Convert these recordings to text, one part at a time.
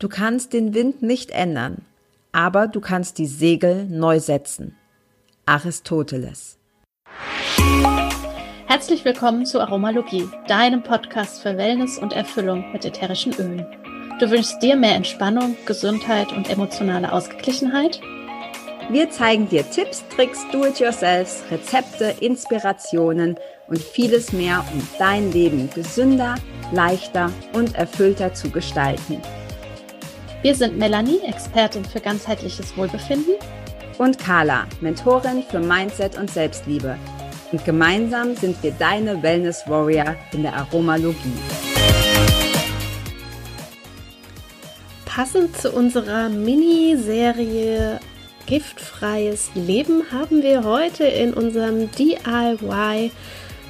Du kannst den Wind nicht ändern, aber du kannst die Segel neu setzen. Aristoteles. Herzlich willkommen zu Aromalogie, deinem Podcast für Wellness und Erfüllung mit ätherischen Ölen. Du wünschst dir mehr Entspannung, Gesundheit und emotionale Ausgeglichenheit? Wir zeigen dir Tipps, Tricks, Do-it-yourselfs, Rezepte, Inspirationen und vieles mehr, um dein Leben gesünder, leichter und erfüllter zu gestalten. Wir sind Melanie, Expertin für ganzheitliches Wohlbefinden. Und Carla, Mentorin für Mindset und Selbstliebe. Und gemeinsam sind wir deine Wellness Warrior in der Aromalogie. Passend zu unserer Miniserie Giftfreies Leben haben wir heute in unserem DIY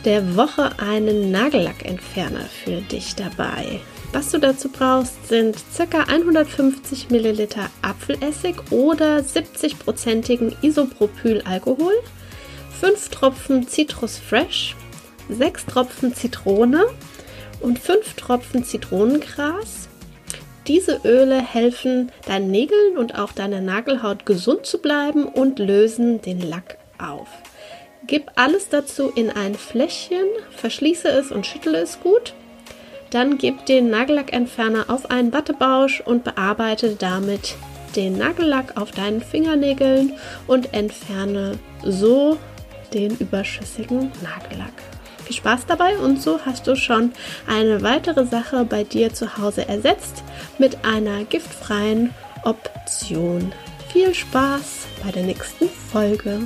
der Woche einen Nagellackentferner für dich dabei. Was du dazu brauchst, sind ca. 150 ml Apfelessig oder 70-prozentigen Isopropylalkohol, 5 Tropfen Citrus Fresh, 6 Tropfen Zitrone und 5 Tropfen Zitronengras. Diese Öle helfen deinen Nägeln und auch deiner Nagelhaut gesund zu bleiben und lösen den Lack auf. Gib alles dazu in ein Fläschchen, verschließe es und schüttle es gut. Dann gib den Nagellackentferner auf einen Wattebausch und bearbeite damit den Nagellack auf deinen Fingernägeln und entferne so den überschüssigen Nagellack. Viel Spaß dabei und so hast du schon eine weitere Sache bei dir zu Hause ersetzt mit einer giftfreien Option. Viel Spaß bei der nächsten Folge.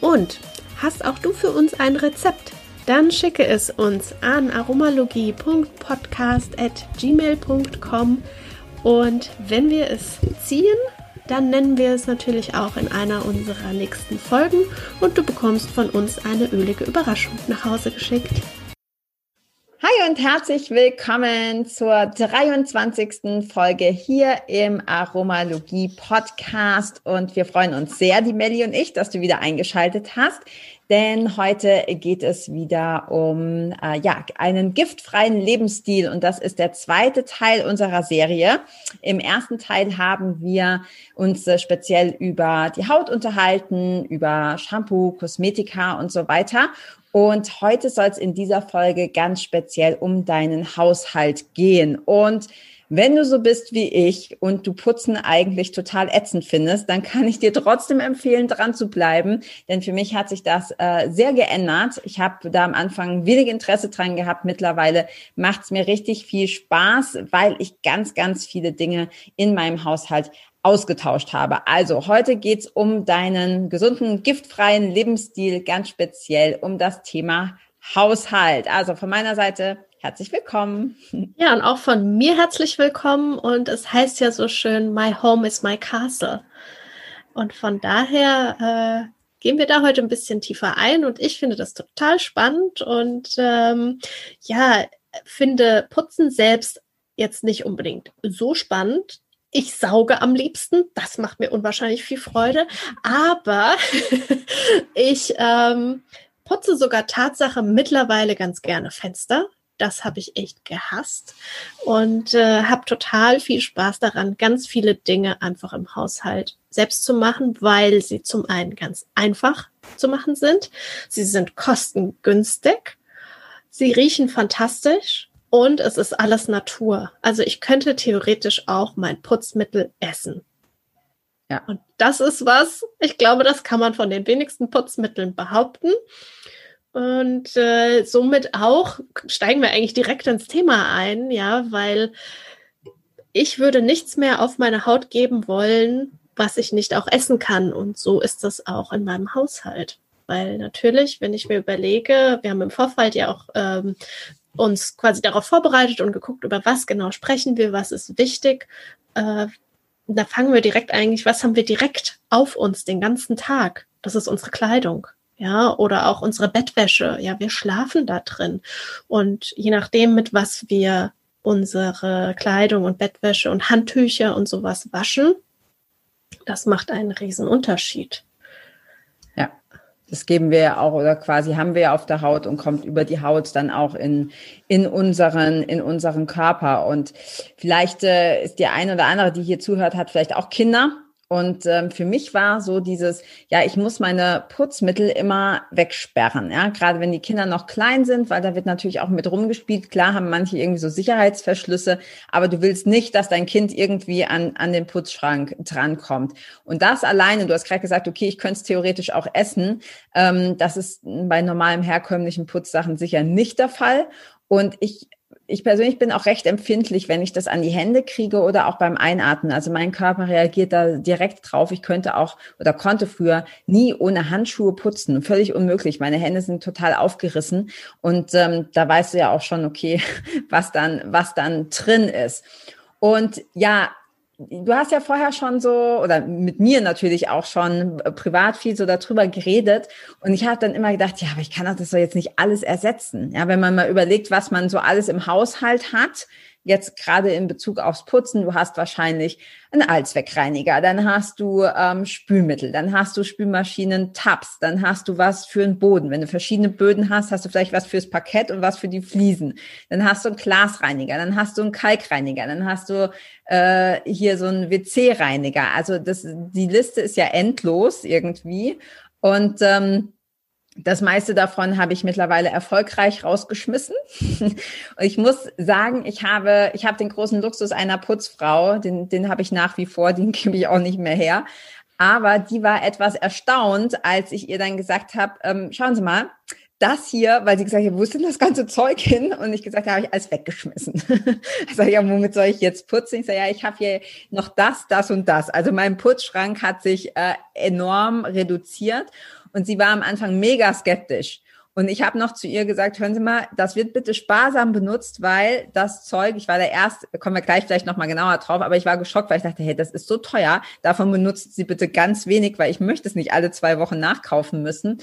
Und hast auch du für uns ein Rezept? Dann schicke es uns an aromalogie.podcast.gmail.com und wenn wir es ziehen, dann nennen wir es natürlich auch in einer unserer nächsten Folgen und du bekommst von uns eine ölige Überraschung nach Hause geschickt. Hi und herzlich willkommen zur 23. Folge hier im Aromalogie Podcast und wir freuen uns sehr, die Melli und ich, dass du wieder eingeschaltet hast denn heute geht es wieder um äh, ja, einen giftfreien Lebensstil und das ist der zweite Teil unserer Serie. Im ersten Teil haben wir uns äh, speziell über die Haut unterhalten, über Shampoo, Kosmetika und so weiter. Und heute soll es in dieser Folge ganz speziell um deinen Haushalt gehen. Und wenn du so bist wie ich und du Putzen eigentlich total ätzend findest, dann kann ich dir trotzdem empfehlen, dran zu bleiben. Denn für mich hat sich das äh, sehr geändert. Ich habe da am Anfang wenig Interesse dran gehabt. Mittlerweile macht es mir richtig viel Spaß, weil ich ganz, ganz viele Dinge in meinem Haushalt ausgetauscht habe. Also heute geht's um deinen gesunden, giftfreien Lebensstil, ganz speziell um das Thema Haushalt. Also von meiner Seite herzlich willkommen. Ja, und auch von mir herzlich willkommen. Und es heißt ja so schön, My Home is my Castle. Und von daher äh, gehen wir da heute ein bisschen tiefer ein. Und ich finde das total spannend und ähm, ja, finde Putzen selbst jetzt nicht unbedingt so spannend. Ich sauge am liebsten, das macht mir unwahrscheinlich viel Freude, aber ich ähm, putze sogar Tatsache mittlerweile ganz gerne Fenster das habe ich echt gehasst und äh, habe total viel Spaß daran, ganz viele Dinge einfach im Haushalt selbst zu machen, weil sie zum einen ganz einfach zu machen sind, sie sind kostengünstig, sie riechen fantastisch und es ist alles Natur. Also ich könnte theoretisch auch mein Putzmittel essen. Ja. Und das ist was, ich glaube, das kann man von den wenigsten Putzmitteln behaupten. Und äh, somit auch steigen wir eigentlich direkt ins Thema ein, ja, weil ich würde nichts mehr auf meine Haut geben wollen, was ich nicht auch essen kann. Und so ist das auch in meinem Haushalt. Weil natürlich, wenn ich mir überlege, wir haben im Vorfall ja auch ähm, uns quasi darauf vorbereitet und geguckt, über was genau sprechen wir, was ist wichtig. Äh, da fangen wir direkt eigentlich, was haben wir direkt auf uns den ganzen Tag? Das ist unsere Kleidung ja, oder auch unsere Bettwäsche, ja, wir schlafen da drin. Und je nachdem, mit was wir unsere Kleidung und Bettwäsche und Handtücher und sowas waschen, das macht einen riesen Unterschied. Ja, das geben wir ja auch oder quasi haben wir ja auf der Haut und kommt über die Haut dann auch in, in unseren, in unseren Körper. Und vielleicht äh, ist die eine oder andere, die hier zuhört, hat vielleicht auch Kinder und ähm, für mich war so dieses, ja, ich muss meine Putzmittel immer wegsperren, ja, gerade wenn die Kinder noch klein sind, weil da wird natürlich auch mit rumgespielt. Klar haben manche irgendwie so Sicherheitsverschlüsse, aber du willst nicht, dass dein Kind irgendwie an, an den Putzschrank drankommt. Und das alleine, du hast gerade gesagt, okay, ich könnte es theoretisch auch essen. Ähm, das ist bei normalem herkömmlichen Putzsachen sicher nicht der Fall. Und ich ich persönlich bin auch recht empfindlich, wenn ich das an die Hände kriege oder auch beim Einatmen. Also mein Körper reagiert da direkt drauf. Ich könnte auch oder konnte früher nie ohne Handschuhe putzen. Völlig unmöglich. Meine Hände sind total aufgerissen. Und ähm, da weißt du ja auch schon, okay, was dann, was dann drin ist. Und ja, du hast ja vorher schon so, oder mit mir natürlich auch schon äh, privat viel so darüber geredet. Und ich habe dann immer gedacht, ja, aber ich kann doch das doch jetzt nicht alles ersetzen. Ja, wenn man mal überlegt, was man so alles im Haushalt hat, jetzt gerade in Bezug aufs Putzen, du hast wahrscheinlich einen Allzweckreiniger, dann hast du ähm, Spülmittel, dann hast du Spülmaschinen, Tabs, dann hast du was für den Boden. Wenn du verschiedene Böden hast, hast du vielleicht was fürs Parkett und was für die Fliesen. Dann hast du einen Glasreiniger, dann hast du einen Kalkreiniger, dann hast du äh, hier so einen WC-Reiniger. Also das, die Liste ist ja endlos irgendwie. Und ähm, das meiste davon habe ich mittlerweile erfolgreich rausgeschmissen. Und ich muss sagen, ich habe, ich habe den großen Luxus einer Putzfrau, den, den habe ich nach wie vor, den gebe ich auch nicht mehr her. Aber die war etwas erstaunt, als ich ihr dann gesagt habe, ähm, schauen Sie mal, das hier, weil sie gesagt hat, wo ist denn das ganze Zeug hin? Und ich gesagt, da habe ich alles weggeschmissen. ich sage, ja, womit soll ich jetzt putzen? Ich sage, ja, ich habe hier noch das, das und das. Also mein Putzschrank hat sich äh, enorm reduziert. Und sie war am Anfang mega skeptisch. Und ich habe noch zu ihr gesagt, hören Sie mal, das wird bitte sparsam benutzt, weil das Zeug, ich war der erste, kommen wir gleich vielleicht nochmal genauer drauf, aber ich war geschockt, weil ich dachte, hey, das ist so teuer, davon benutzt sie bitte ganz wenig, weil ich möchte es nicht alle zwei Wochen nachkaufen müssen.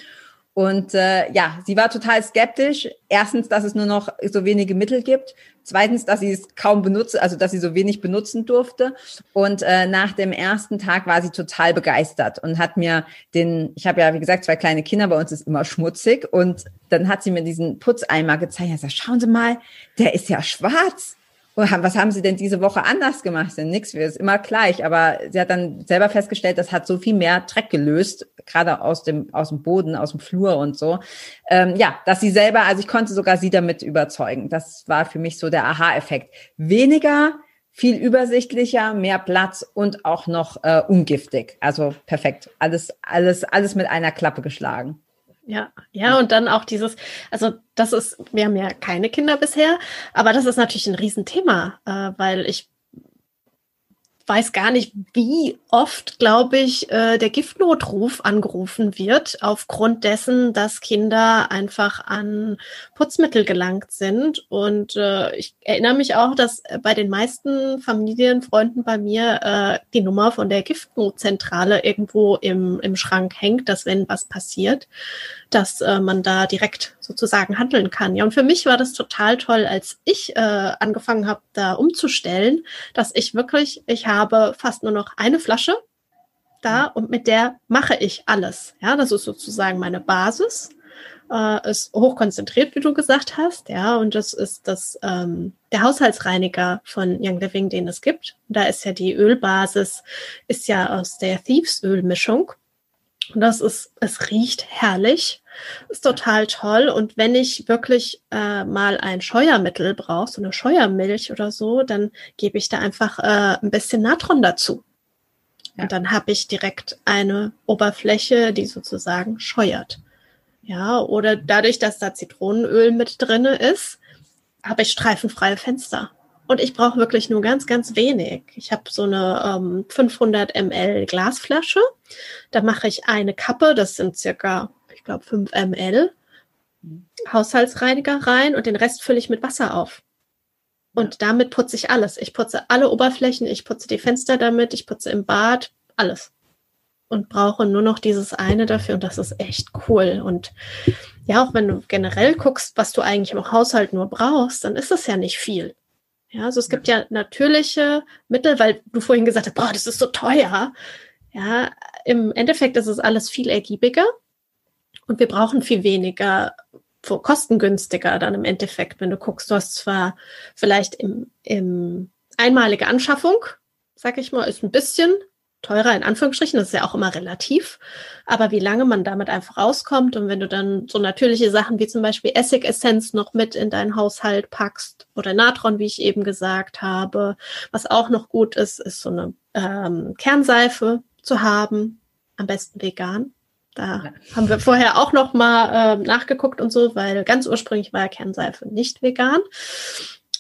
Und äh, ja, sie war total skeptisch. Erstens, dass es nur noch so wenige Mittel gibt. Zweitens, dass sie es kaum benutzt, also dass sie so wenig benutzen durfte. Und äh, nach dem ersten Tag war sie total begeistert und hat mir den, ich habe ja wie gesagt zwei kleine Kinder, bei uns ist immer schmutzig. Und dann hat sie mir diesen Putzeimer gezeigt. Er sagt, schauen Sie mal, der ist ja schwarz was haben Sie denn diese Woche anders gemacht? Denn nix, wir ist immer gleich. Aber sie hat dann selber festgestellt, das hat so viel mehr Dreck gelöst, gerade aus dem, aus dem Boden, aus dem Flur und so. Ähm, ja, dass sie selber, also ich konnte sogar sie damit überzeugen. Das war für mich so der Aha-Effekt. Weniger, viel übersichtlicher, mehr Platz und auch noch äh, ungiftig. Also perfekt. Alles, alles, alles mit einer Klappe geschlagen. Ja, ja, und dann auch dieses, also das ist, wir haben ja keine Kinder bisher, aber das ist natürlich ein Riesenthema, äh, weil ich weiß gar nicht, wie oft, glaube ich, äh, der Giftnotruf angerufen wird, aufgrund dessen, dass Kinder einfach an Putzmittel gelangt sind. Und äh, ich erinnere mich auch, dass bei den meisten Familienfreunden bei mir äh, die Nummer von der Giftnotzentrale irgendwo im, im Schrank hängt, dass wenn was passiert, dass äh, man da direkt sozusagen handeln kann. Ja, und für mich war das total toll, als ich äh, angefangen habe, da umzustellen, dass ich wirklich, ich habe fast nur noch eine Flasche da und mit der mache ich alles. Ja, das ist sozusagen meine Basis. Äh, ist hochkonzentriert, wie du gesagt hast, ja, und das ist das ähm, der Haushaltsreiniger von Young Living, den es gibt. Da ist ja die Ölbasis, ist ja aus der Thieves-Ölmischung. Und das ist, es riecht herrlich, ist total toll. Und wenn ich wirklich äh, mal ein Scheuermittel brauche, so eine Scheuermilch oder so, dann gebe ich da einfach äh, ein bisschen Natron dazu. Ja. Und dann habe ich direkt eine Oberfläche, die sozusagen scheuert. Ja, oder dadurch, dass da Zitronenöl mit drinne ist, habe ich streifenfreie Fenster. Und ich brauche wirklich nur ganz, ganz wenig. Ich habe so eine ähm, 500 ml Glasflasche. Da mache ich eine Kappe, das sind circa, glaube, 5 ml Haushaltsreiniger rein und den Rest fülle ich mit Wasser auf. Und damit putze ich alles. Ich putze alle Oberflächen, ich putze die Fenster damit, ich putze im Bad, alles. Und brauche nur noch dieses eine dafür und das ist echt cool. Und ja, auch wenn du generell guckst, was du eigentlich im Haushalt nur brauchst, dann ist es ja nicht viel. Ja, also es gibt ja natürliche Mittel, weil du vorhin gesagt hast, boah, das ist so teuer. Ja, im Endeffekt ist es alles viel ergiebiger. Und wir brauchen viel weniger kostengünstiger dann im Endeffekt, wenn du guckst, du hast zwar vielleicht im, im einmalige Anschaffung, sag ich mal, ist ein bisschen teurer in Anführungsstrichen, das ist ja auch immer relativ, aber wie lange man damit einfach rauskommt und wenn du dann so natürliche Sachen wie zum Beispiel Essigessenz noch mit in deinen Haushalt packst oder Natron, wie ich eben gesagt habe, was auch noch gut ist, ist so eine ähm, Kernseife zu haben, am besten vegan. Da ja. haben wir vorher auch noch mal äh, nachgeguckt und so, weil ganz ursprünglich war ja Kernseife nicht vegan.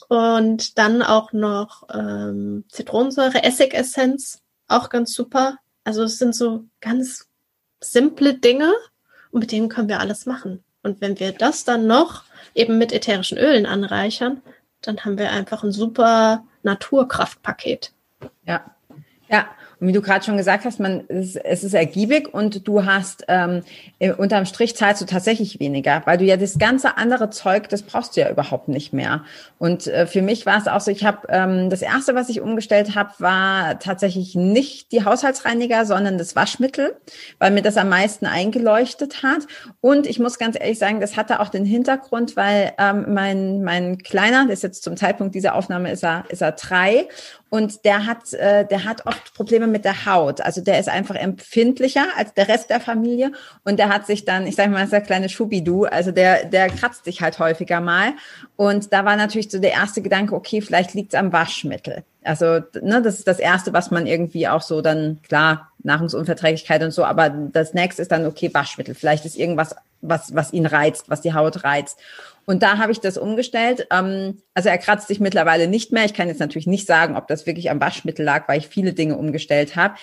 Und dann auch noch ähm, Zitronensäure, Essigessenz, auch ganz super. Also es sind so ganz simple Dinge und mit denen können wir alles machen. Und wenn wir das dann noch eben mit ätherischen Ölen anreichern, dann haben wir einfach ein super Naturkraftpaket. Ja, ja. Und wie du gerade schon gesagt hast, man, es, es ist ergiebig und du hast ähm, unterm Strich zahlst du tatsächlich weniger, weil du ja das ganze andere Zeug, das brauchst du ja überhaupt nicht mehr. Und äh, für mich war es auch so, ich habe ähm, das erste, was ich umgestellt habe, war tatsächlich nicht die Haushaltsreiniger, sondern das Waschmittel, weil mir das am meisten eingeleuchtet hat. Und ich muss ganz ehrlich sagen, das hatte auch den Hintergrund, weil ähm, mein mein kleiner, der ist jetzt zum Zeitpunkt dieser Aufnahme ist er ist er drei und der hat, äh, der hat oft Probleme mit der Haut. Also der ist einfach empfindlicher als der Rest der Familie. Und der hat sich dann, ich sage mal, ist der kleine Schubidu, also der, der kratzt sich halt häufiger mal. Und da war natürlich so der erste Gedanke, okay, vielleicht liegt's am Waschmittel. Also, ne, das ist das Erste, was man irgendwie auch so dann, klar, Nahrungsunverträglichkeit und so, aber das nächste ist dann, okay, Waschmittel. Vielleicht ist irgendwas, was, was ihn reizt, was die Haut reizt. Und da habe ich das umgestellt. Ähm, also er kratzt sich mittlerweile nicht mehr. Ich kann jetzt natürlich nicht sagen, ob das wirklich am Waschmittel lag, weil ich viele Dinge umgestellt habe.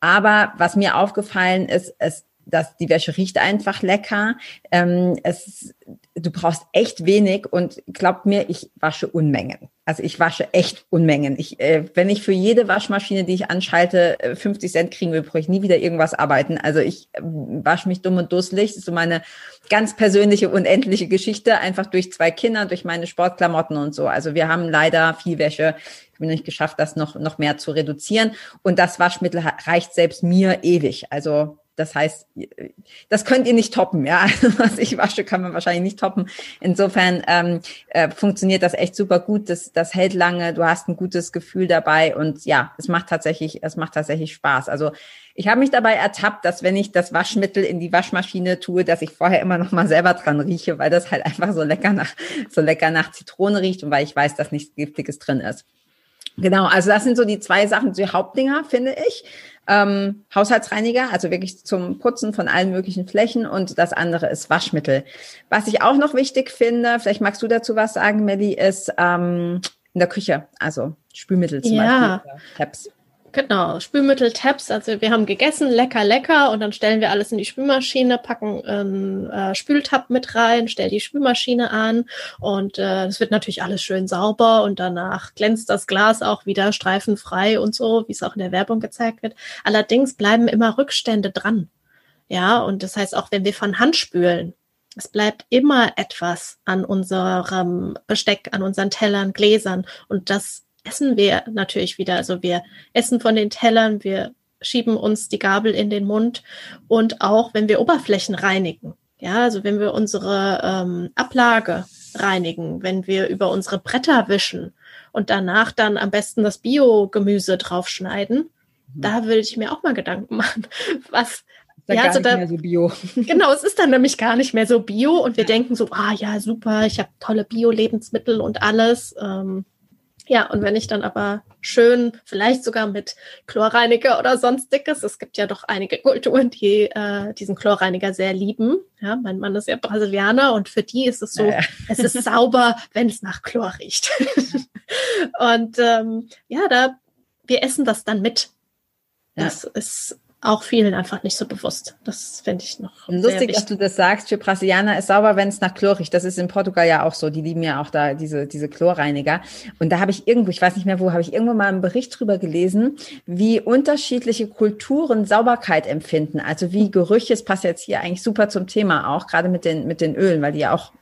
Aber was mir aufgefallen ist, ist, dass die Wäsche riecht einfach lecker. Ähm, es, du brauchst echt wenig und glaub mir, ich wasche Unmengen. Also ich wasche echt Unmengen. Ich, äh, wenn ich für jede Waschmaschine, die ich anschalte, 50 äh, Cent kriegen will, brauche ich nie wieder irgendwas arbeiten. Also ich äh, wasche mich dumm und dusselig. Das ist so meine ganz persönliche, unendliche Geschichte, einfach durch zwei Kinder, durch meine Sportklamotten und so. Also wir haben leider viel Wäsche. Ich habe nicht geschafft, das noch, noch mehr zu reduzieren. Und das Waschmittel reicht selbst mir ewig. Also das heißt, das könnt ihr nicht toppen, ja. Was ich wasche, kann man wahrscheinlich nicht toppen. Insofern ähm, äh, funktioniert das echt super gut. Das, das hält lange. Du hast ein gutes Gefühl dabei und ja, es macht tatsächlich, es macht tatsächlich Spaß. Also ich habe mich dabei ertappt, dass wenn ich das Waschmittel in die Waschmaschine tue, dass ich vorher immer noch mal selber dran rieche, weil das halt einfach so lecker nach so lecker nach Zitrone riecht und weil ich weiß, dass nichts Giftiges drin ist. Genau, also das sind so die zwei Sachen, die Hauptdinger, finde ich ähm, Haushaltsreiniger, also wirklich zum Putzen von allen möglichen Flächen und das andere ist Waschmittel. Was ich auch noch wichtig finde, vielleicht magst du dazu was sagen, Melly, ist ähm, in der Küche, also Spülmittel zum ja. Beispiel, Tabs. Genau, Spülmittel, Tabs. Also wir haben gegessen, lecker, lecker. Und dann stellen wir alles in die Spülmaschine, packen einen äh, Spültab mit rein, stellen die Spülmaschine an. Und äh, es äh, wird natürlich alles schön sauber. Und danach glänzt das Glas auch wieder streifenfrei und so, wie es auch in der Werbung gezeigt wird. Allerdings bleiben immer Rückstände dran. Ja, und das heißt auch, wenn wir von Hand spülen, es bleibt immer etwas an unserem Besteck, an unseren Tellern, Gläsern. Und das essen wir natürlich wieder. Also wir essen von den Tellern, wir schieben uns die Gabel in den Mund und auch wenn wir Oberflächen reinigen. Ja, also wenn wir unsere ähm, Ablage reinigen, wenn wir über unsere Bretter wischen und danach dann am besten das Biogemüse draufschneiden, mhm. da würde ich mir auch mal Gedanken machen, was ja, gar also da, mehr so bio. Genau, es ist dann nämlich gar nicht mehr so bio und wir denken so, ah ja, super, ich habe tolle Bio-Lebensmittel und alles. Ähm, ja, und wenn ich dann aber schön, vielleicht sogar mit Chlorreiniger oder sonstiges, es gibt ja doch einige Kulturen, die äh, diesen Chlorreiniger sehr lieben. Ja, mein Mann ist ja Brasilianer und für die ist es so, äh. es ist sauber, wenn es nach Chlor riecht. und ähm, ja, da wir essen das dann mit. Das ja. ist auch vielen einfach nicht so bewusst. Das finde ich noch. Lustig, dass du das sagst. Für Brasilianer ist sauber, wenn es nach Chlor riecht. Das ist in Portugal ja auch so. Die lieben ja auch da diese, diese Chlorreiniger. Und da habe ich irgendwo, ich weiß nicht mehr wo, habe ich irgendwo mal einen Bericht drüber gelesen, wie unterschiedliche Kulturen Sauberkeit empfinden. Also wie Gerüche, es passt jetzt hier eigentlich super zum Thema auch, gerade mit den, mit den Ölen, weil die ja auch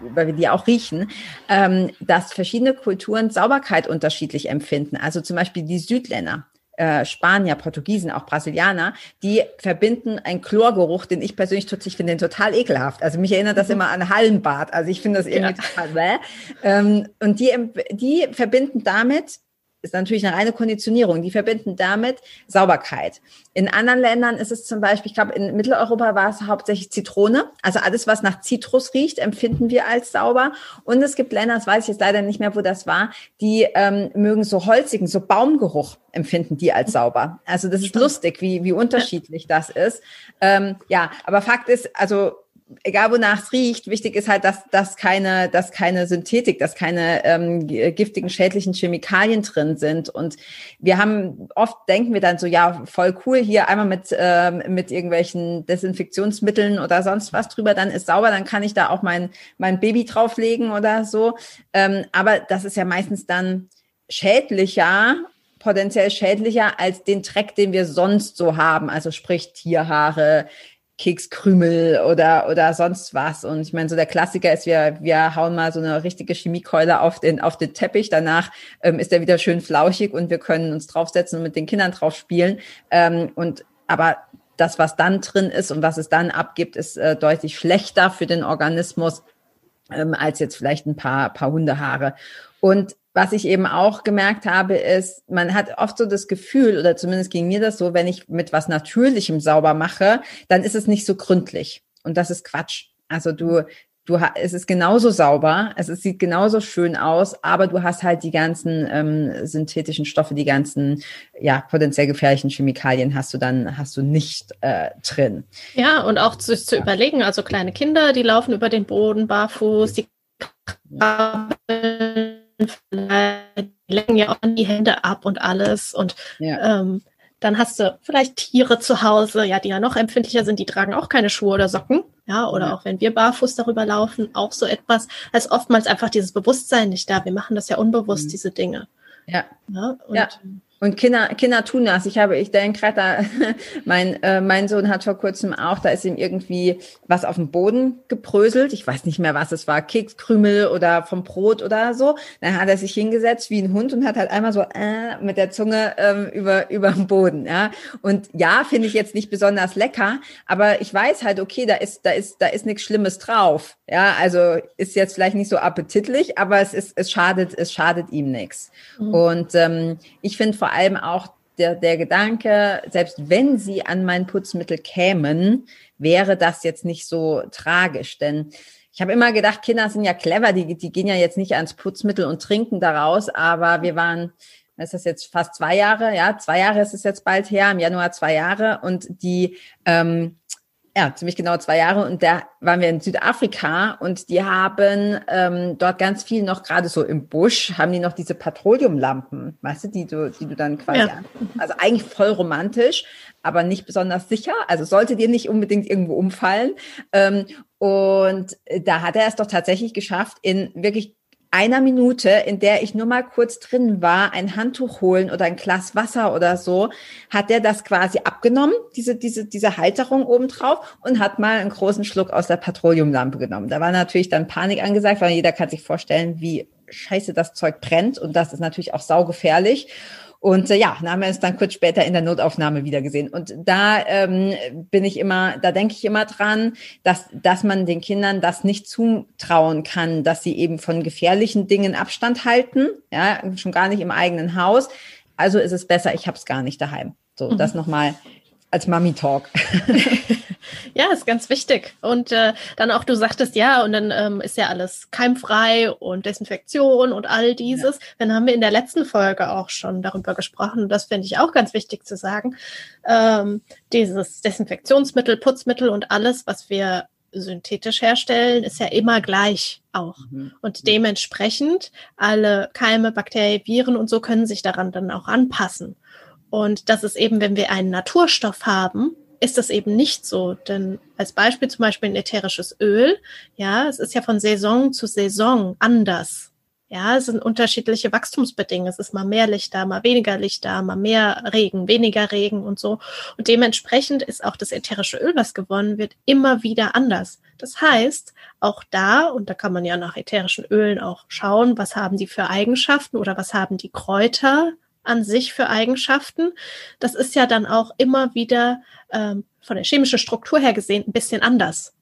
weil wir die auch riechen, ähm, dass verschiedene Kulturen Sauberkeit unterschiedlich empfinden. Also zum Beispiel die Südländer äh, Spanier, Portugiesen, auch Brasilianer, die verbinden einen Chlorgeruch, den ich persönlich ich finde den total ekelhaft. Also mich erinnert das mhm. immer an Hallenbad. Also ich finde das irgendwie ja. total bäh. Ähm, und die, die verbinden damit ist natürlich eine reine Konditionierung. Die verbinden damit Sauberkeit. In anderen Ländern ist es zum Beispiel, ich glaube, in Mitteleuropa war es hauptsächlich Zitrone. Also alles, was nach Zitrus riecht, empfinden wir als sauber. Und es gibt Länder, das weiß ich jetzt leider nicht mehr, wo das war, die ähm, mögen so holzigen, so Baumgeruch empfinden die als sauber. Also das ist lustig, wie, wie unterschiedlich das ist. Ähm, ja, aber Fakt ist, also egal wonach es riecht, wichtig ist halt, dass, dass, keine, dass keine Synthetik, dass keine ähm, giftigen, schädlichen Chemikalien drin sind. Und wir haben, oft denken wir dann so, ja, voll cool, hier einmal mit, ähm, mit irgendwelchen Desinfektionsmitteln oder sonst was drüber, dann ist sauber, dann kann ich da auch mein, mein Baby drauflegen oder so. Ähm, aber das ist ja meistens dann schädlicher potenziell schädlicher als den Dreck, den wir sonst so haben. Also sprich Tierhaare, Kekskrümel oder, oder sonst was. Und ich meine, so der Klassiker ist, wir, wir hauen mal so eine richtige Chemiekeule auf den, auf den Teppich. Danach ähm, ist er wieder schön flauschig und wir können uns draufsetzen und mit den Kindern drauf spielen. Ähm, und aber das, was dann drin ist und was es dann abgibt, ist äh, deutlich schlechter für den Organismus ähm, als jetzt vielleicht ein paar, paar Hundehaare. Und was ich eben auch gemerkt habe, ist, man hat oft so das Gefühl, oder zumindest ging mir das so, wenn ich mit was Natürlichem sauber mache, dann ist es nicht so gründlich. Und das ist Quatsch. Also du, du, es ist genauso sauber, es ist, sieht genauso schön aus, aber du hast halt die ganzen ähm, synthetischen Stoffe, die ganzen ja potenziell gefährlichen Chemikalien hast du dann hast du nicht äh, drin. Ja und auch zu, zu überlegen, also kleine Kinder, die laufen über den Boden barfuß, die vielleicht lecken ja auch die Hände ab und alles. Und ja. ähm, dann hast du vielleicht Tiere zu Hause, ja, die ja noch empfindlicher sind, die tragen auch keine Schuhe oder Socken. Ja, oder ja. auch wenn wir barfuß darüber laufen, auch so etwas. als oftmals einfach dieses Bewusstsein nicht da. Wir machen das ja unbewusst, mhm. diese Dinge. Ja. ja, und, ja. Und Kinder, Kinder tun das. Ich habe, ich denke gerade da, mein, äh, mein Sohn hat vor kurzem auch, da ist ihm irgendwie was auf dem Boden gebröselt. Ich weiß nicht mehr, was es war, Kekskrümel oder vom Brot oder so. Dann hat er sich hingesetzt wie ein Hund und hat halt einmal so äh, mit der Zunge ähm, über über den Boden. Ja. Und ja, finde ich jetzt nicht besonders lecker, aber ich weiß halt, okay, da ist da ist da ist nichts Schlimmes drauf. Ja, also ist jetzt vielleicht nicht so appetitlich, aber es ist es schadet es schadet ihm nichts. Mhm. Und ähm, ich finde vor allem auch der, der Gedanke, selbst wenn sie an mein Putzmittel kämen, wäre das jetzt nicht so tragisch. Denn ich habe immer gedacht, Kinder sind ja clever, die, die gehen ja jetzt nicht ans Putzmittel und trinken daraus, aber wir waren, ist jetzt fast zwei Jahre, ja, zwei Jahre ist es jetzt bald her, im Januar zwei Jahre und die ähm, ja, ziemlich genau zwei Jahre. Und da waren wir in Südafrika und die haben ähm, dort ganz viel noch gerade so im Busch, haben die noch diese Petroleumlampen, weißt du, die du, die du dann quasi, ja. also eigentlich voll romantisch, aber nicht besonders sicher. Also sollte dir nicht unbedingt irgendwo umfallen. Ähm, und da hat er es doch tatsächlich geschafft, in wirklich einer Minute, in der ich nur mal kurz drin war, ein Handtuch holen oder ein Glas Wasser oder so, hat der das quasi abgenommen, diese, diese, diese Halterung obendrauf und hat mal einen großen Schluck aus der Petroleumlampe genommen. Da war natürlich dann Panik angesagt, weil jeder kann sich vorstellen, wie scheiße das Zeug brennt und das ist natürlich auch saugefährlich. Und äh, ja, dann haben wir uns dann kurz später in der Notaufnahme wieder gesehen. Und da ähm, bin ich immer, da denke ich immer dran, dass, dass man den Kindern das nicht zutrauen kann, dass sie eben von gefährlichen Dingen Abstand halten, ja, schon gar nicht im eigenen Haus. Also ist es besser, ich habe es gar nicht daheim. So, mhm. das nochmal als Mami-Talk. ja, ist ganz wichtig. Und äh, dann auch, du sagtest, ja, und dann ähm, ist ja alles keimfrei und Desinfektion und all dieses. Ja. Dann haben wir in der letzten Folge auch schon darüber gesprochen. Das finde ich auch ganz wichtig zu sagen. Ähm, dieses Desinfektionsmittel, Putzmittel und alles, was wir synthetisch herstellen, ist ja immer gleich auch. Mhm. Und dementsprechend alle Keime, Bakterien, Viren und so können sich daran dann auch anpassen. Und das ist eben, wenn wir einen Naturstoff haben, ist das eben nicht so. Denn als Beispiel zum Beispiel ein ätherisches Öl, ja, es ist ja von Saison zu Saison anders. Ja, es sind unterschiedliche Wachstumsbedingungen. Es ist mal mehr Licht da, mal weniger Licht da, mal mehr Regen, weniger Regen und so. Und dementsprechend ist auch das ätherische Öl, was gewonnen wird, immer wieder anders. Das heißt, auch da, und da kann man ja nach ätherischen Ölen auch schauen, was haben die für Eigenschaften oder was haben die Kräuter an sich für Eigenschaften. Das ist ja dann auch immer wieder ähm, von der chemischen Struktur her gesehen ein bisschen anders.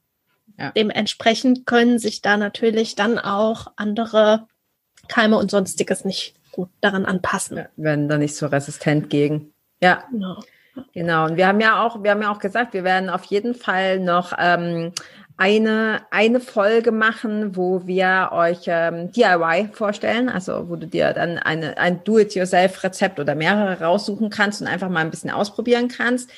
Ja. Dementsprechend können sich da natürlich dann auch andere Keime und sonstiges nicht gut daran anpassen. Ja, werden da nicht so resistent gegen. Ja. Genau. Genau. Und wir haben ja auch, wir haben ja auch gesagt, wir werden auf jeden Fall noch ähm, eine, eine Folge machen, wo wir euch ähm, DIY vorstellen, also wo du dir dann eine, ein Do-it-yourself-Rezept oder mehrere raussuchen kannst und einfach mal ein bisschen ausprobieren kannst.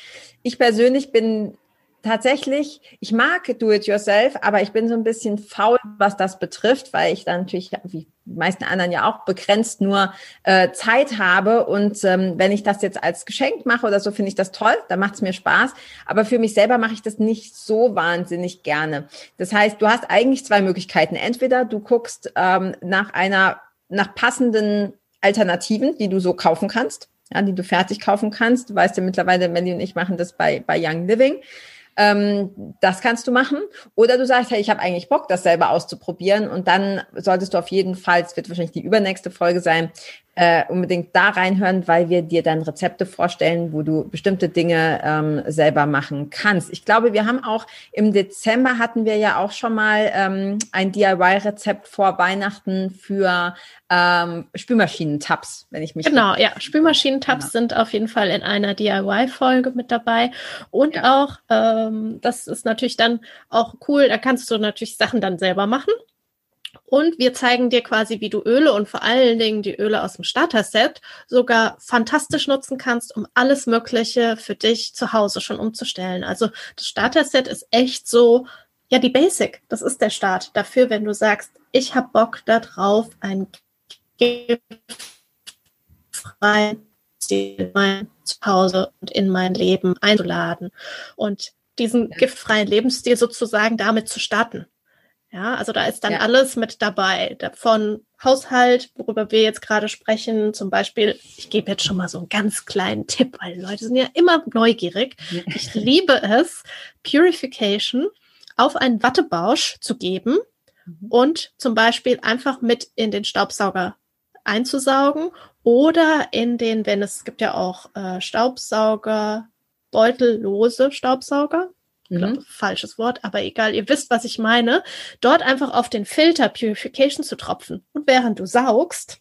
Ich persönlich bin tatsächlich, ich mag Do-it-yourself, aber ich bin so ein bisschen faul, was das betrifft, weil ich dann natürlich, wie die meisten anderen ja auch, begrenzt nur äh, Zeit habe. Und ähm, wenn ich das jetzt als Geschenk mache oder so, finde ich das toll, da macht es mir Spaß. Aber für mich selber mache ich das nicht so wahnsinnig gerne. Das heißt, du hast eigentlich zwei Möglichkeiten. Entweder du guckst ähm, nach einer, nach passenden Alternativen, die du so kaufen kannst, ja, die du fertig kaufen kannst. Du weißt ja mittlerweile, Melly und ich machen das bei, bei Young Living. Ähm, das kannst du machen. Oder du sagst, hey, ich habe eigentlich Bock, das selber auszuprobieren. Und dann solltest du auf jeden Fall, es wird wahrscheinlich die übernächste Folge sein, äh, unbedingt da reinhören, weil wir dir dann Rezepte vorstellen, wo du bestimmte Dinge ähm, selber machen kannst. Ich glaube, wir haben auch im Dezember hatten wir ja auch schon mal ähm, ein DIY-Rezept vor Weihnachten für ähm, Spülmaschinentabs, wenn ich mich genau, ja, Spülmaschinentabs genau. sind auf jeden Fall in einer DIY-Folge mit dabei und ja. auch ähm, das ist natürlich dann auch cool. Da kannst du natürlich Sachen dann selber machen. Und wir zeigen dir quasi, wie du Öle und vor allen Dingen die Öle aus dem Starter-Set sogar fantastisch nutzen kannst, um alles Mögliche für dich zu Hause schon umzustellen. Also das Starter-Set ist echt so, ja, die Basic. Das ist der Start dafür, wenn du sagst, ich habe Bock darauf, ein freien Stil mein Zuhause und in mein Leben einzuladen und diesen giftfreien Lebensstil sozusagen damit zu starten. Ja, also da ist dann ja. alles mit dabei. Von Haushalt, worüber wir jetzt gerade sprechen, zum Beispiel, ich gebe jetzt schon mal so einen ganz kleinen Tipp, weil Leute sind ja immer neugierig. Ja. Ich liebe es, Purification auf einen Wattebausch zu geben mhm. und zum Beispiel einfach mit in den Staubsauger einzusaugen oder in den, wenn es gibt ja auch äh, Staubsauger, beutellose Staubsauger, Mhm. falsches Wort, aber egal, ihr wisst, was ich meine, dort einfach auf den Filter Purification zu tropfen. Und während du saugst,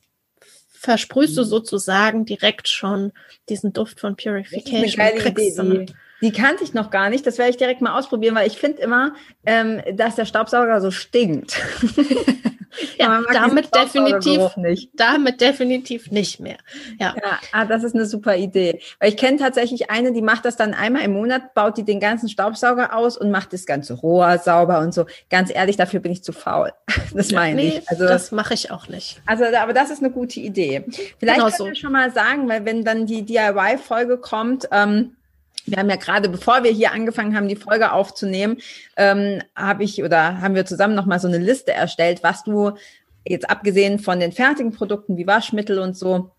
versprühst mhm. du sozusagen direkt schon diesen Duft von Purification. Das ist eine geile Idee, die, die kannte ich noch gar nicht. Das werde ich direkt mal ausprobieren, weil ich finde immer, ähm, dass der Staubsauger so stinkt. ja, damit definitiv nicht. Damit definitiv nicht mehr. Ja. ja, ah, das ist eine super Idee. Weil ich kenne tatsächlich eine, die macht das dann einmal im Monat, baut die den ganzen Staubsauger aus und macht das ganze Rohr sauber und so. Ganz ehrlich, dafür bin ich zu faul. Das meine nee, ich. Also, das mache ich auch nicht. Also, aber das ist eine gute Idee. Vielleicht genau können so. wir schon mal sagen, weil wenn dann die DIY-Folge kommt, ähm, wir haben ja gerade, bevor wir hier angefangen haben, die Folge aufzunehmen, ähm, habe ich oder haben wir zusammen nochmal so eine Liste erstellt, was du jetzt abgesehen von den fertigen Produkten wie Waschmittel und so,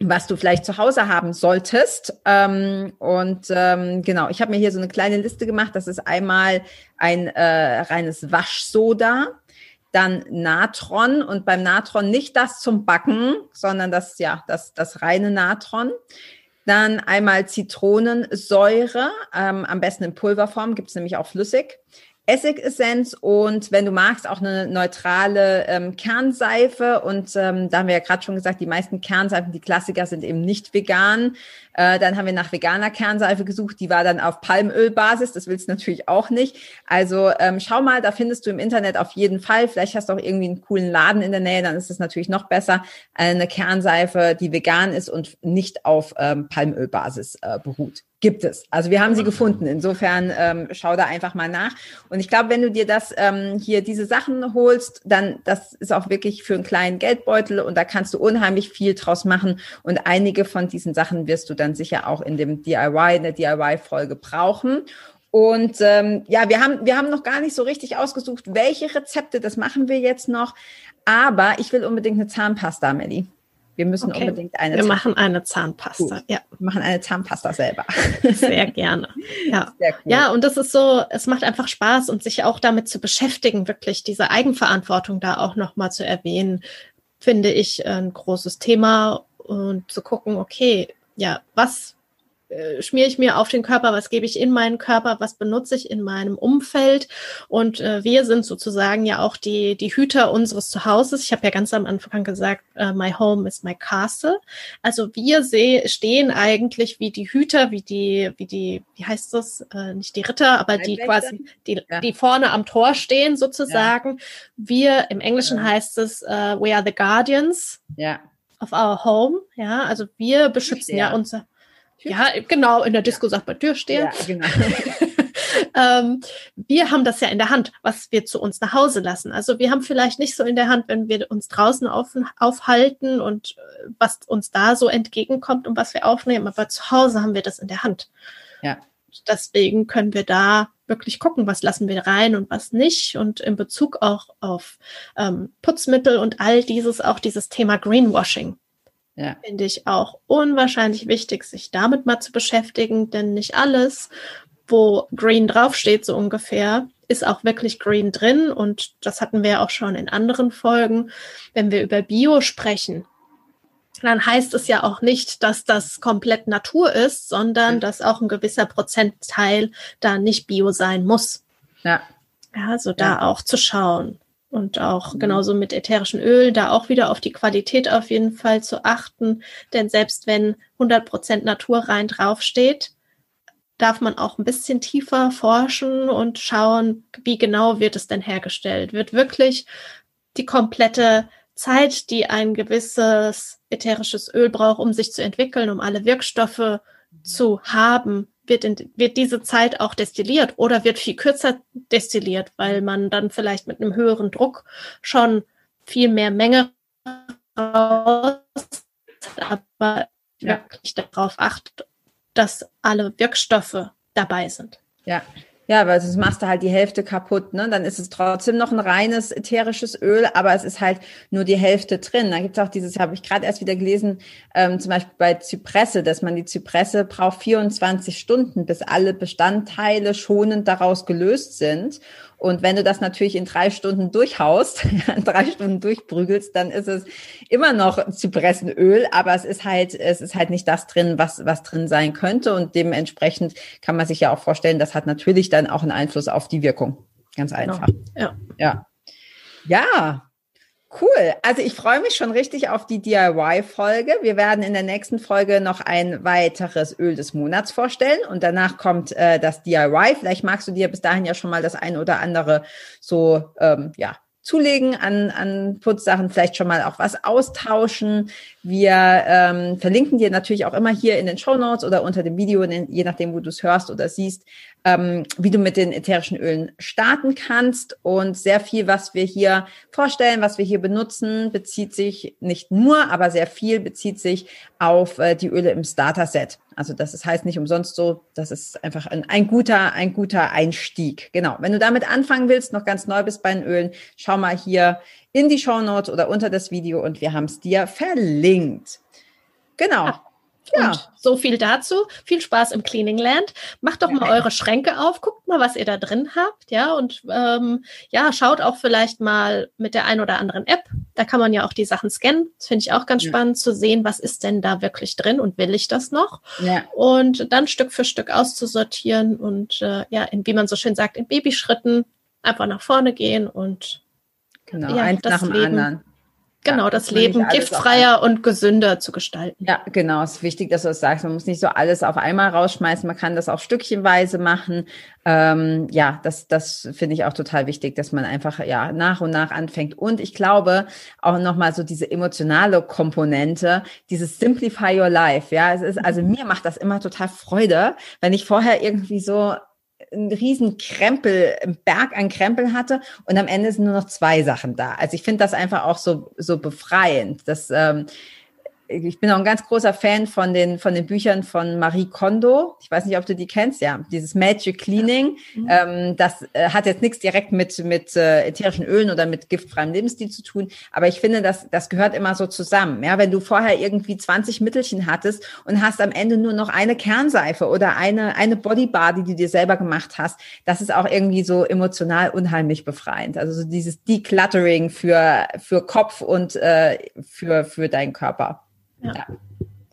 was du vielleicht zu Hause haben solltest. Ähm, und ähm, genau, ich habe mir hier so eine kleine Liste gemacht. Das ist einmal ein äh, reines Waschsoda, dann Natron und beim Natron nicht das zum Backen, sondern das ja das das reine Natron. Dann einmal Zitronensäure, ähm, am besten in Pulverform, gibt es nämlich auch flüssig. Essigessenz und wenn du magst, auch eine neutrale ähm, Kernseife. Und ähm, da haben wir ja gerade schon gesagt, die meisten Kernseifen, die Klassiker, sind eben nicht vegan. Äh, dann haben wir nach veganer Kernseife gesucht, die war dann auf Palmölbasis, das willst du natürlich auch nicht. Also ähm, schau mal, da findest du im Internet auf jeden Fall, vielleicht hast du auch irgendwie einen coolen Laden in der Nähe, dann ist es natürlich noch besser, eine Kernseife, die vegan ist und nicht auf ähm, Palmölbasis äh, beruht gibt es. Also wir haben sie gefunden. Insofern ähm, schau da einfach mal nach. Und ich glaube, wenn du dir das ähm, hier diese Sachen holst, dann das ist auch wirklich für einen kleinen Geldbeutel und da kannst du unheimlich viel draus machen. Und einige von diesen Sachen wirst du dann sicher auch in dem DIY, in der DIY-Folge brauchen. Und ähm, ja, wir haben, wir haben noch gar nicht so richtig ausgesucht, welche Rezepte, das machen wir jetzt noch. Aber ich will unbedingt eine Zahnpasta, Melli. Wir müssen okay. unbedingt eine. Wir machen eine Zahnpasta. Gut. Ja, wir machen eine Zahnpasta selber. Sehr gerne. Ja. Sehr cool. ja, und das ist so, es macht einfach Spaß und sich auch damit zu beschäftigen, wirklich diese Eigenverantwortung da auch nochmal zu erwähnen, finde ich ein großes Thema und zu gucken, okay, ja, was äh, schmiere ich mir auf den Körper, was gebe ich in meinen Körper, was benutze ich in meinem Umfeld. Und äh, wir sind sozusagen ja auch die, die Hüter unseres Zuhauses. Ich habe ja ganz am Anfang gesagt, uh, my home is my castle. Also wir seh, stehen eigentlich wie die Hüter, wie die, wie die, wie heißt das? Äh, nicht die Ritter, aber die quasi, die, ja. die vorne am Tor stehen sozusagen. Ja. Wir, im Englischen ja. heißt es, uh, we are the guardians. Ja of our home, ja, also wir beschützen ja, unser, ja, genau, in der Disco sagt man Türsteher. Ja, genau. ähm, wir haben das ja in der Hand, was wir zu uns nach Hause lassen. Also wir haben vielleicht nicht so in der Hand, wenn wir uns draußen auf, aufhalten und äh, was uns da so entgegenkommt und was wir aufnehmen, aber zu Hause haben wir das in der Hand. Ja. Deswegen können wir da wirklich gucken, was lassen wir rein und was nicht. Und in Bezug auch auf ähm, Putzmittel und all dieses, auch dieses Thema Greenwashing. Ja. Finde ich auch unwahrscheinlich wichtig, sich damit mal zu beschäftigen, denn nicht alles, wo Green draufsteht, so ungefähr, ist auch wirklich Green drin. Und das hatten wir auch schon in anderen Folgen. Wenn wir über Bio sprechen, dann heißt es ja auch nicht, dass das komplett Natur ist, sondern dass auch ein gewisser Prozentteil da nicht Bio sein muss. Ja. Ja, also da ja. auch zu schauen. Und auch mhm. genauso mit ätherischen Ölen, da auch wieder auf die Qualität auf jeden Fall zu achten. Denn selbst wenn 100% naturrein draufsteht, darf man auch ein bisschen tiefer forschen und schauen, wie genau wird es denn hergestellt. Wird wirklich die komplette Zeit, die ein gewisses ätherisches Öl braucht, um sich zu entwickeln, um alle Wirkstoffe zu haben, wird, in, wird diese Zeit auch destilliert oder wird viel kürzer destilliert, weil man dann vielleicht mit einem höheren Druck schon viel mehr Menge raus, aber ja. wirklich darauf achtet, dass alle Wirkstoffe dabei sind. Ja, ja, weil sonst machst du halt die Hälfte kaputt, ne? Dann ist es trotzdem noch ein reines ätherisches Öl, aber es ist halt nur die Hälfte drin. Da gibt's auch dieses, habe ich gerade erst wieder gelesen, ähm, zum Beispiel bei Zypresse, dass man die Zypresse braucht 24 Stunden, bis alle Bestandteile schonend daraus gelöst sind. Und wenn du das natürlich in drei Stunden durchhaust, in drei Stunden durchprügelst, dann ist es immer noch Zypressenöl, aber es ist halt, es ist halt nicht das drin, was, was drin sein könnte. Und dementsprechend kann man sich ja auch vorstellen, das hat natürlich dann auch einen Einfluss auf die Wirkung. Ganz genau. einfach. Genau. Ja. Ja. Ja, Cool. Also ich freue mich schon richtig auf die DIY-Folge. Wir werden in der nächsten Folge noch ein weiteres Öl des Monats vorstellen und danach kommt äh, das DIY. Vielleicht magst du dir bis dahin ja schon mal das ein oder andere so ähm, ja zulegen an, an Putzsachen, vielleicht schon mal auch was austauschen. Wir ähm, verlinken dir natürlich auch immer hier in den Show Notes oder unter dem Video, je nachdem, wo du es hörst oder siehst, ähm, wie du mit den ätherischen Ölen starten kannst. Und sehr viel, was wir hier vorstellen, was wir hier benutzen, bezieht sich nicht nur, aber sehr viel bezieht sich auf äh, die Öle im Starter-Set. Also das ist, heißt nicht umsonst so, das ist einfach ein, ein guter, ein guter Einstieg. Genau. Wenn du damit anfangen willst, noch ganz neu bist bei den Ölen, schau mal hier in die Show Notes oder unter das Video und wir haben es dir verlinkt. Genau. Ja. Und so viel dazu. Viel Spaß im Cleaning Land. Macht doch mal eure Schränke auf, guckt mal, was ihr da drin habt, ja. Und ähm, ja, schaut auch vielleicht mal mit der ein oder anderen App. Da kann man ja auch die Sachen scannen. Das finde ich auch ganz ja. spannend zu sehen, was ist denn da wirklich drin und will ich das noch? Ja. Und dann Stück für Stück auszusortieren und äh, ja, in, wie man so schön sagt, in Babyschritten einfach nach vorne gehen und genau, ja, eins nach dem Leben. anderen Genau, ja, das Leben giftfreier und gesünder zu gestalten. Ja, genau. Es ist wichtig, dass du das sagst. Man muss nicht so alles auf einmal rausschmeißen. Man kann das auch stückchenweise machen. Ähm, ja, das, das finde ich auch total wichtig, dass man einfach ja nach und nach anfängt. Und ich glaube auch nochmal so diese emotionale Komponente, dieses Simplify Your Life. Ja, es ist, also mir macht das immer total Freude, wenn ich vorher irgendwie so einen riesen Krempel, einen Berg an Krempel hatte und am Ende sind nur noch zwei Sachen da. Also ich finde das einfach auch so, so befreiend. Das, ähm, ich bin auch ein ganz großer Fan von den, von den Büchern von Marie Kondo. Ich weiß nicht, ob du die kennst, ja. Dieses Magic Cleaning. Ja. Mhm. Ähm, das äh, hat jetzt nichts direkt mit, mit äh, ätherischen Ölen oder mit giftfreiem Lebensstil zu tun. Aber ich finde, das, das gehört immer so zusammen. Ja, wenn du vorher irgendwie 20 Mittelchen hattest und hast am Ende nur noch eine Kernseife oder eine, eine Bodybar, die du dir selber gemacht hast, das ist auch irgendwie so emotional unheimlich befreiend. Also so dieses Decluttering für, für Kopf und äh, für, für deinen Körper. Ja. ja.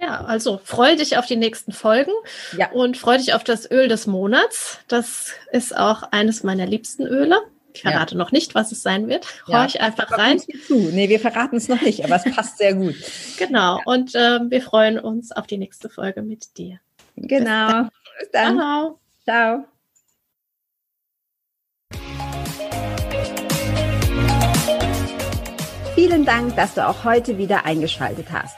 Ja, also freu dich auf die nächsten Folgen ja. und freu dich auf das Öl des Monats. Das ist auch eines meiner liebsten Öle. Ich verrate ja. noch nicht, was es sein wird. Horch ja, einfach rein. Zu. Nee, wir verraten es noch nicht, aber es passt sehr gut. Genau. Und äh, wir freuen uns auf die nächste Folge mit dir. Genau. Bis dann. Ciao. Ciao. Vielen Dank, dass du auch heute wieder eingeschaltet hast.